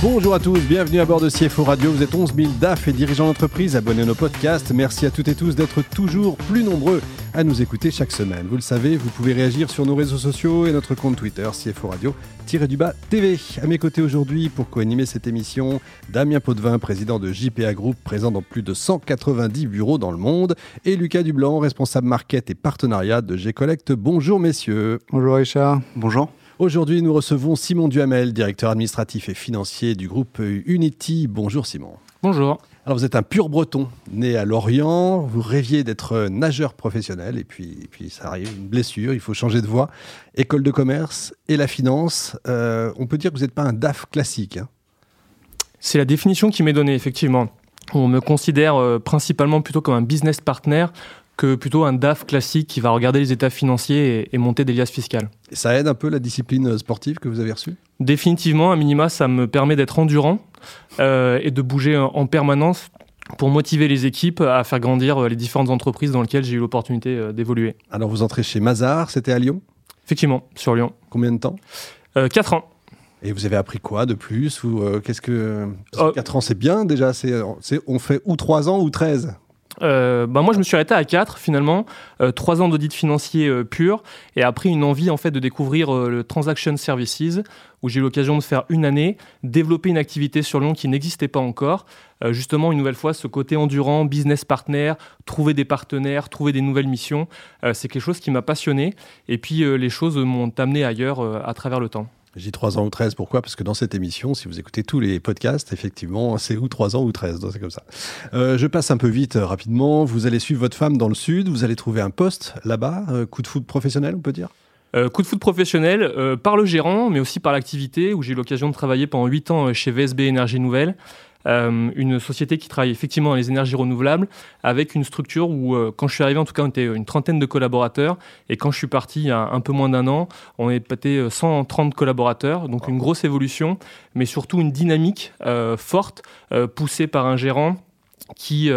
Bonjour à tous, bienvenue à bord de CFO Radio. Vous êtes 11 000 DAF et dirigeants d'entreprise abonnés à nos podcasts. Merci à toutes et tous d'être toujours plus nombreux à nous écouter chaque semaine. Vous le savez, vous pouvez réagir sur nos réseaux sociaux et notre compte Twitter CFO Radio du bas TV. À mes côtés aujourd'hui pour co-animer cette émission, Damien Potvin, président de JPA Group, présent dans plus de 190 bureaux dans le monde, et Lucas Dublanc, responsable market et partenariat de G-Collect. Bonjour messieurs. Bonjour Richard. Bonjour. Aujourd'hui, nous recevons Simon Duhamel, directeur administratif et financier du groupe Unity. Bonjour Simon. Bonjour. Alors vous êtes un pur breton, né à Lorient, vous rêviez d'être nageur professionnel et puis, puis ça arrive, une blessure, il faut changer de voie. École de commerce et la finance, euh, on peut dire que vous n'êtes pas un DAF classique. Hein. C'est la définition qui m'est donnée, effectivement. On me considère euh, principalement plutôt comme un business partner que plutôt un DAF classique qui va regarder les états financiers et, monter des liasses fiscales. ça aide un peu la discipline sportive que vous avez reçue? Définitivement, à minima, ça me permet d'être endurant euh, et de bouger en permanence pour motiver les équipes à faire grandir euh, les différentes entreprises dans lesquelles j'ai eu l'opportunité euh, d'évoluer. Alors vous entrez chez Mazar, c'était à Lyon? Effectivement, sur Lyon. Combien de temps? Euh, 4 ans. Et vous avez appris quoi de plus? Ou qu'est-ce que 4 ans c'est bien déjà c'est on fait ou 3 ans ou 13 euh, bah moi, je me suis arrêté à 4 finalement, euh, 3 ans d'audit financier euh, pur, et après une envie en fait de découvrir euh, le Transaction Services, où j'ai eu l'occasion de faire une année, développer une activité sur Lyon qui n'existait pas encore. Euh, justement, une nouvelle fois, ce côté endurant, business partner, trouver des partenaires, trouver des nouvelles missions, c'est quelque chose qui m'a passionné. Et puis les choses m'ont amené ailleurs à travers le temps. J'ai 3 ans ou 13, pourquoi? Parce que dans cette émission, si vous écoutez tous les podcasts, effectivement, c'est ou 3 ans ou 13, c'est comme ça. Euh, je passe un peu vite, euh, rapidement. Vous allez suivre votre femme dans le sud, vous allez trouver un poste là-bas, euh, coup de foot professionnel, on peut dire? Coup de foot professionnel par le gérant, mais aussi par l'activité, où j'ai eu l'occasion de travailler pendant 8 ans chez VSB Énergie Nouvelle. Euh, une société qui travaille effectivement dans les énergies renouvelables, avec une structure où, euh, quand je suis arrivé, en tout cas, on était une trentaine de collaborateurs, et quand je suis parti il y a un peu moins d'un an, on est passé 130 collaborateurs, donc une grosse évolution, mais surtout une dynamique euh, forte, poussée par un gérant qui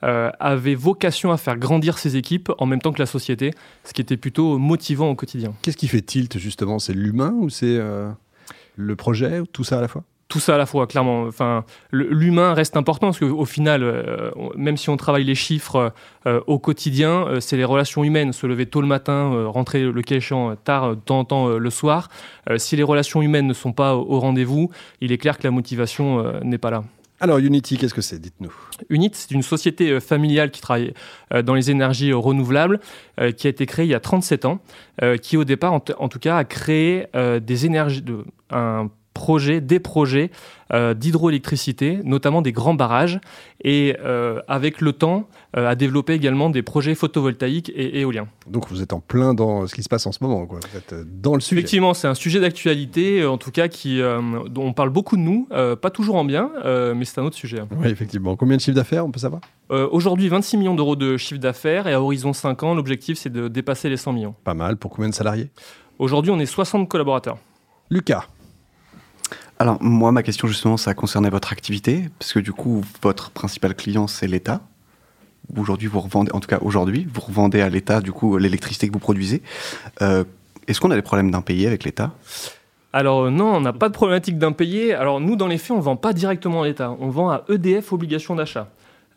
avait vocation à faire grandir ses équipes en même temps que la société, ce qui était plutôt motivant au quotidien. Qu'est-ce qui fait tilt justement? C'est l'humain ou c'est le projet ou tout ça à la fois? Tout ça à la fois, clairement. Enfin, l'humain reste important parce qu'au final, euh, même si on travaille les chiffres euh, au quotidien, euh, c'est les relations humaines. Se lever tôt le matin, rentrer le cas tard, de temps en temps le soir. si les relations humaines ne sont pas au, rendez-vous, il est clair que la motivation n'est pas là. Alors Unity, qu'est-ce que c'est? Dites-nous. Unity, c'est une société familiale qui travaille dans les énergies renouvelables, qui a été créée il y a 37 ans, qui au départ, en, tout cas, a créé des énergies, de, un projets, des projets euh, d'hydroélectricité, notamment des grands barrages, et euh, avec le temps, euh, à développer également des projets photovoltaïques et éoliens. Donc vous êtes en plein dans ce qui se passe en ce moment, quoi. vous êtes dans le sujet. Effectivement, c'est un sujet d'actualité, en tout cas, qui, dont on parle beaucoup de nous, pas toujours en bien, mais c'est un autre sujet. Oui, effectivement. Combien de chiffre d'affaires, on peut savoir? Aujourd'hui, 26 millions d'euros de chiffre d'affaires, et à horizon 5 ans, l'objectif, c'est de dépasser les 100 millions. Pas mal. Pour combien de salariés? Aujourd'hui, on est 60 collaborateurs. Lucas alors, moi, ma question, justement, ça concernait votre activité, parce que du coup, votre principal client, c'est l'État. Aujourd'hui, vous revendez, en tout cas aujourd'hui, vous revendez à l'État, du coup, l'électricité que vous produisez. Euh, est-ce qu'on a des problèmes d'impayés avec l'État? Alors euh, non, on n'a pas de problématique d'impayé. Alors nous, dans les faits, on ne vend pas directement à l'État. On vend à EDF obligation d'achat.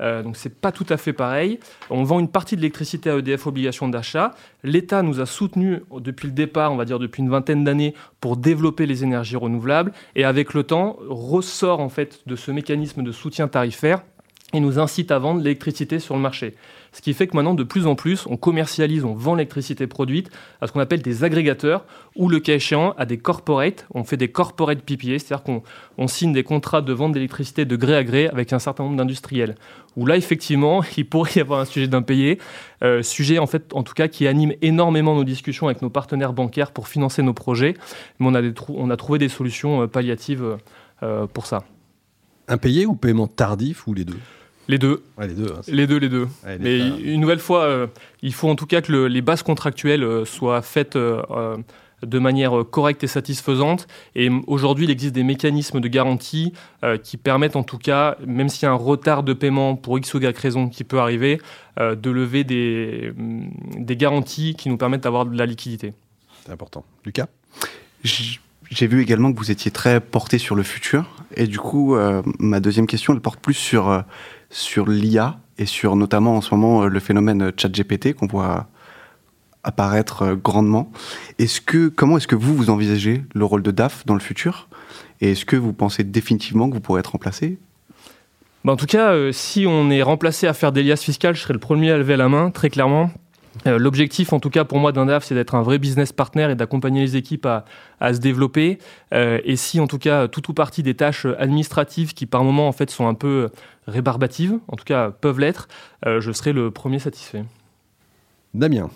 Euh, donc c'est pas tout à fait pareil. On vend une partie de l'électricité à EDF obligation d'achat. L'État nous a soutenus depuis le départ, on va dire depuis une vingtaine d'années, pour développer les énergies renouvelables. Et avec le temps, ressort en fait de ce mécanisme de soutien tarifaire et nous incite à vendre l'électricité sur le marché. Ce qui fait que maintenant, de plus en plus, on commercialise, on vend l'électricité produite à ce qu'on appelle des agrégateurs, ou le cas échéant, à des corporates. On fait des corporate PPA, c'est-à-dire qu'on signe des contrats de vente d'électricité de gré à gré avec un certain nombre d'industriels. Où là, effectivement, il pourrait y avoir un sujet d'impayé, euh, sujet en fait, en tout cas, qui anime énormément nos discussions avec nos partenaires bancaires pour financer nos projets. Mais on a, on a trouvé des solutions euh, palliatives euh, pour ça. Impayé ou paiement tardif ou les deux? Les deux. les deux. Hein, les deux, les deux. Mais une nouvelle fois, euh, il faut en tout cas que les bases contractuelles euh, soient faites euh, de manière correcte et satisfaisante. Et aujourd'hui, il existe des mécanismes de garantie qui permettent en tout cas, même s'il y a un retard de paiement pour X ou Y raison qui peut arriver, de lever des, des garanties qui nous permettent d'avoir de la liquidité. C'est important. Lucas? J'ai vu également que vous étiez très porté sur le futur. Et du coup, euh, ma deuxième question, elle porte plus sur, euh, sur l'IA et sur notamment en ce moment euh, le phénomène ChatGPT qu'on voit apparaître grandement. Est-ce que, comment est-ce que vous, vous envisagez le rôle de DAF dans le futur? Et est-ce que vous pensez définitivement que vous pourrez être remplacé? Bah, En tout cas, si on est remplacé à faire des liasses fiscales, je serai le premier à lever la main, très clairement. Euh, l'objectif, en tout cas pour moi d'un DAF, c'est d'être un vrai business partner et d'accompagner les équipes à, se développer. Euh, et si, en tout cas, tout ou partie des tâches administratives qui, par moment, en fait, sont un peu rébarbatives, en tout cas peuvent l'être, euh, je serai le premier satisfait. Damien.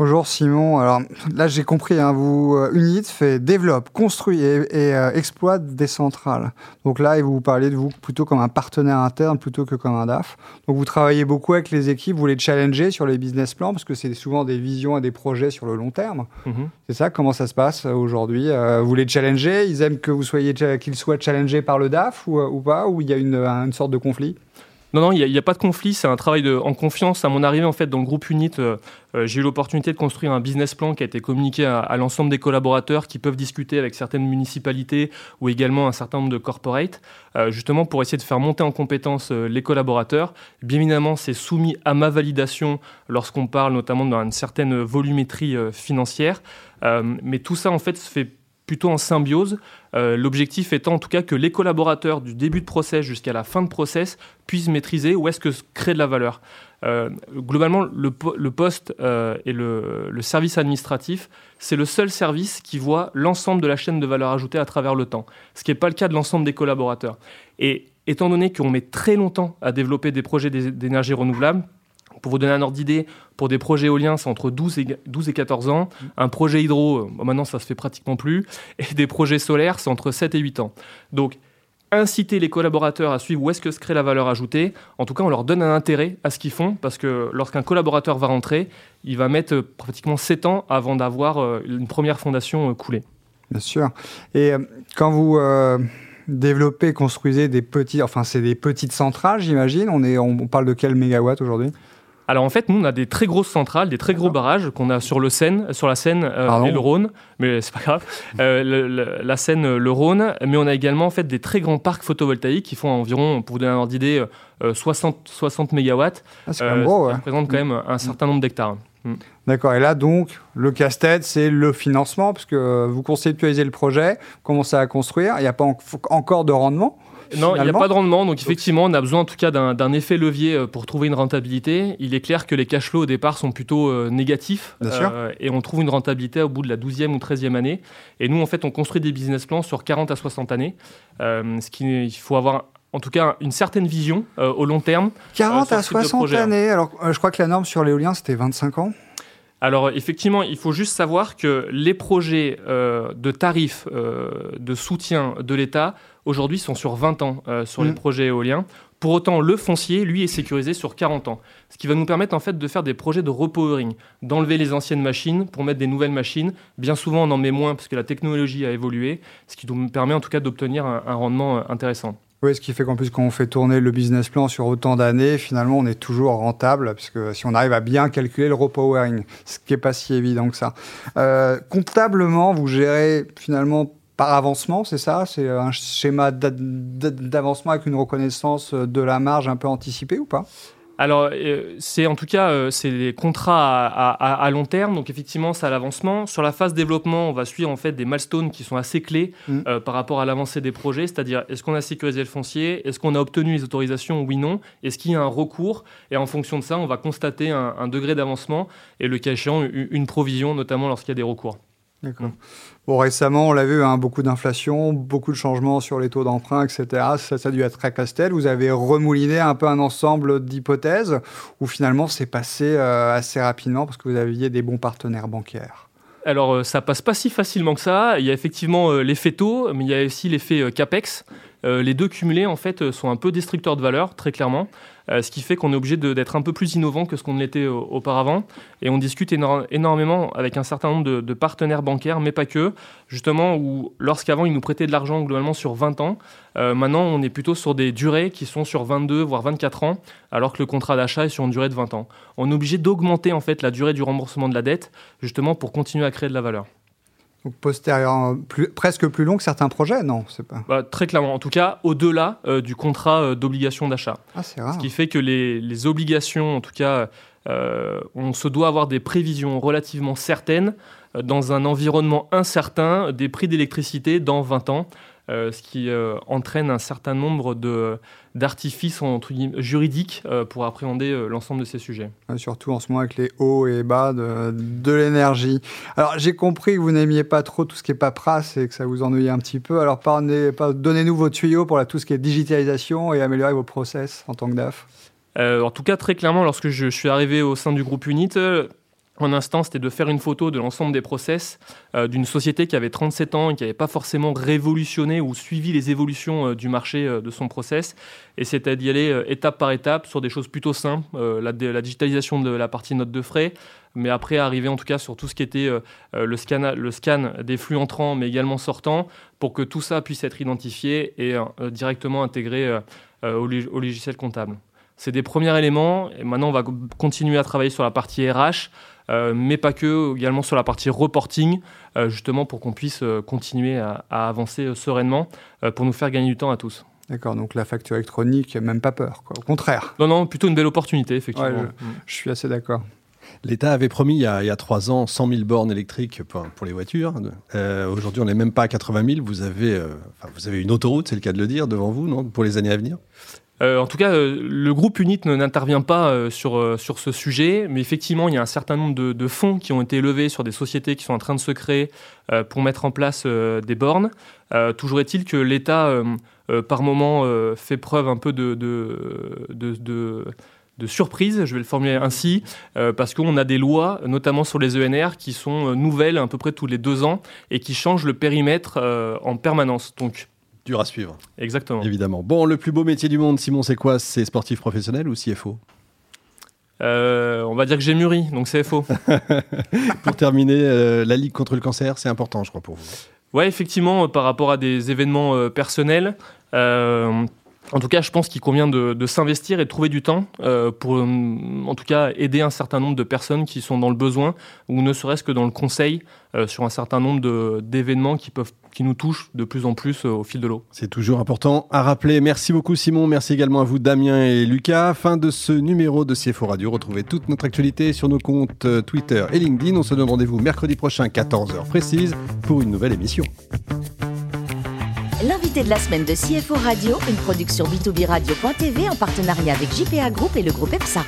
Bonjour Simon. Alors là, j'ai compris, hein, vous, euh, Unit fait développe, construit et, euh, exploite des centrales. Donc là, vous parlez de vous plutôt comme un partenaire interne plutôt que comme un DAF. Donc vous travaillez beaucoup avec les équipes, vous les challengez sur les business plans parce que c'est souvent des visions et des projets sur le long terme. Mhm. C'est ça? Comment ça se passe euh, aujourd'hui? Vous les challengez? Ils aiment que vous soyez qu'ils soient challengés par le DAF ou, pas? Ou il y a une, une sorte de conflit? Non, non, il n'y a, pas de conflit. C'est un travail en confiance. À mon arrivée, en fait, dans le groupe Unit, euh, euh, j'ai eu l'opportunité de construire un business plan qui a été communiqué à, l'ensemble des collaborateurs qui peuvent discuter avec certaines municipalités ou également un certain nombre de corporates, euh, justement pour essayer de faire monter en compétence les collaborateurs. Bien évidemment, c'est soumis à ma validation lorsqu'on parle notamment d'une certaine volumétrie financière. mais tout ça, en fait, se fait plutôt en symbiose. Euh, l'objectif étant en tout cas que les collaborateurs du début de process jusqu'à la fin de process puissent maîtriser où est-ce que se crée de la valeur. Euh, globalement, le, poste euh, et le, le, service administratif, c'est le seul service qui voit l'ensemble de la chaîne de valeur ajoutée à travers le temps, ce qui n'est pas le cas de l'ensemble des collaborateurs. Et étant donné qu'on met très longtemps à développer des projets d'énergie renouvelable, pour vous donner un ordre d'idée, pour des projets éoliens, c'est entre 12 et, 12 et 14 ans. Un projet hydro, euh, maintenant, ça se fait pratiquement plus. Et des projets solaires, c'est entre 7 et 8 ans. Donc, inciter les collaborateurs à suivre où est-ce que se crée la valeur ajoutée. En tout cas, on leur donne un intérêt à ce qu'ils font parce que lorsqu'un collaborateur va rentrer, il va mettre euh, pratiquement 7 ans avant d'avoir euh, une première fondation coulée. Bien sûr. Et quand vous développez, construisez des petits, enfin c'est des petites centrales, j'imagine. On on parle de quel mégawatt aujourd'hui? Alors en fait, nous on a des très grosses centrales, des très gros barrages qu'on a sur le Seine, sur la Seine euh, et le Rhône, mais c'est pas grave. Euh, la Seine, le Rhône, mais on a également en fait des très grands parcs photovoltaïques qui font environ, pour vous donner un ordre d'idée, 60, 60 mégawatts. Ah, c'est euh, gros, Ça représente quand même un certain nombre d'hectares. Mm. D'accord. Et là, donc, le casse-tête, c'est le financement, parce que vous conceptualisez le projet, commencez à construire, il n'y a pas encore de rendement. Non, il n'y a pas de rendement. Donc, effectivement, on a besoin en tout cas d'un effet levier euh, pour trouver une rentabilité. Il est clair que les cash flows au départ sont plutôt euh, négatifs. Euh, et on trouve une rentabilité au bout de la 12e ou 13e année. Et nous, en fait, on construit des business plans sur 40 à 60 années. ce qui, il faut avoir en tout cas une certaine vision au long terme. 40 à 60 années. Alors, je crois que la norme sur l'éolien, c'était 25 ans. Alors effectivement, il faut juste savoir que les projets de tarifs de soutien de l'État aujourd'hui sont sur 20 ans euh, sur les mm. projets éoliens. Pour autant, le foncier, lui, est sécurisé sur 40 ans. Ce qui va nous permettre en fait de faire des projets de repowering, d'enlever les anciennes machines pour mettre des nouvelles machines. Bien souvent, on en met moins parce que la technologie a évolué, ce qui nous permet en tout cas d'obtenir un, rendement euh, intéressant. Oui, ce qui fait qu'en plus, quand on fait tourner le business plan sur autant d'années, finalement, on est toujours rentable, parce que si on arrive à bien calculer le repowering, ce qui n'est pas si évident que ça. Euh, comptablement, vous gérez finalement par avancement, c'est ça? C'est un schéma d'avancement avec une reconnaissance de la marge un peu anticipée ou pas? Alors, euh, c'est en tout cas euh, c'est des contrats à, long terme, donc effectivement, c'est à l'avancement. Sur la phase développement, on va suivre en fait des milestones qui sont assez clés mmh. euh, par rapport à l'avancée des projets, c'est-à-dire est-ce qu'on a sécurisé le foncier, est-ce qu'on a obtenu les autorisations, oui non, est-ce qu'il y a un recours, et en fonction de ça, on va constater un, degré d'avancement et le cas échéant une provision, notamment lorsqu'il y a des recours. D'accord. Mmh. Bon, récemment, on l'a vu, hein, beaucoup d'inflation, beaucoup de changements sur les taux d'emprunt, etc. Ça, ça a dû être très casse-tête. Vous avez remouliné un peu un ensemble d'hypothèses où finalement c'est passé euh, assez rapidement parce que vous aviez des bons partenaires bancaires? Alors, euh, ça passe pas si facilement que ça. Il y a effectivement euh, l'effet taux, mais il y a aussi l'effet CAPEX. Les deux cumulés en fait sont un peu destructeurs de valeur, très clairement. Euh, ce qui fait qu'on est obligé d'être un peu plus innovant que ce qu'on l'était auparavant. Et on discute énormément avec un certain nombre de, partenaires bancaires, mais pas que, justement, où lorsqu'avant ils nous prêtaient de l'argent globalement sur 20 ans, euh, maintenant on est plutôt sur des durées qui sont sur 22 voire 24 ans, alors que le contrat d'achat est sur une durée de 20 ans. On est obligé d'augmenter en fait la durée du remboursement de la dette, justement pour continuer à créer de la valeur. Donc postérieur, presque plus long que certains projets, non c'est pas... Bah, très clairement, en tout cas, au-delà euh, du contrat euh, d'obligation d'achat. Ah. Ce qui fait que les, obligations, en tout cas, euh, on se doit avoir des prévisions relativement certaines dans un environnement incertain des prix d'électricité dans 20 ans. Ce qui entraîne un certain nombre d'artifices juridiques euh, pour appréhender l'ensemble de ces sujets. surtout en ce moment avec les hauts et bas de, de l'énergie. Alors j'ai compris que vous n'aimiez pas trop tout ce qui est paperasse et que ça vous ennuyait un petit peu. Alors donnez-nous vos tuyaux pour tout ce qui est digitalisation et améliorer vos process en tant que DAF. en tout cas, très clairement, lorsque je suis arrivé au sein du groupe Unit, un instant, c'était de faire une photo de l'ensemble des process euh, d'une société qui avait 37 ans et qui n'avait pas forcément révolutionné ou suivi les évolutions euh, du marché euh, de son process. Et c'était d'y aller étape par étape sur des choses plutôt simples, la, digitalisation de la partie note de frais, mais après arriver en tout cas sur tout ce qui était le, scan, le scan des flux entrants mais également sortants, pour que tout ça puisse être identifié et directement intégré au, au logiciel comptable. C'est des premiers éléments. Et maintenant, on va continuer à travailler sur la partie RH. Euh, mais pas que, également sur la partie reporting, euh, justement pour qu'on puisse euh, continuer à, avancer sereinement pour nous faire gagner du temps à tous. D'accord, donc la facture électronique, même pas peur, quoi. au contraire. Non, non, plutôt une belle opportunité, effectivement. je, suis assez d'accord. L'État avait promis il y, a, trois ans 100 000 bornes électriques pour, les voitures. Aujourd'hui, on n'est même pas à 80 000. Vous avez, vous avez une autoroute, c'est le cas de le dire, devant vous, non, pour les années à venir? En tout cas, euh, le groupe UNIT n'intervient pas euh, sur, sur ce sujet, mais effectivement, il y a un certain nombre de, fonds qui ont été levés sur des sociétés qui sont en train de se créer pour mettre en place des bornes. toujours est-il que l'État, par moment, fait preuve un peu de, de, surprise, je vais le formuler ainsi, parce qu'on a des lois, notamment sur les ENR, qui sont nouvelles à peu près tous les deux ans et qui changent le périmètre en permanence. Donc, Dur à suivre. Exactement. Évidemment. Bon, le plus beau métier du monde, Simon, c'est quoi? C'est sportif professionnel ou CFO euh, on va dire que j'ai mûri, donc CFO. pour terminer, euh, la Ligue contre le cancer, c'est important, je crois, pour vous. Ouais, effectivement, par rapport à des événements euh, personnels, en tout cas, je pense qu'il convient de, s'investir et de trouver du temps euh, pour, euh, en tout cas, aider un certain nombre de personnes qui sont dans le besoin, ou ne serait-ce que dans le conseil euh, sur un certain nombre d'événements qui qui nous touchent de plus en plus au fil de l'eau. C'est toujours important à rappeler. Merci beaucoup Simon, merci également à vous Damien et Lucas. Fin de ce numéro de CFO Radio. Retrouvez toute notre actualité sur nos comptes Twitter et LinkedIn. On se donne rendez-vous mercredi prochain, 14h précise, pour une nouvelle émission. L'invité de la semaine de CFO Radio, une production B2B Radio.tv en partenariat avec JPA Group et le groupe EPSA.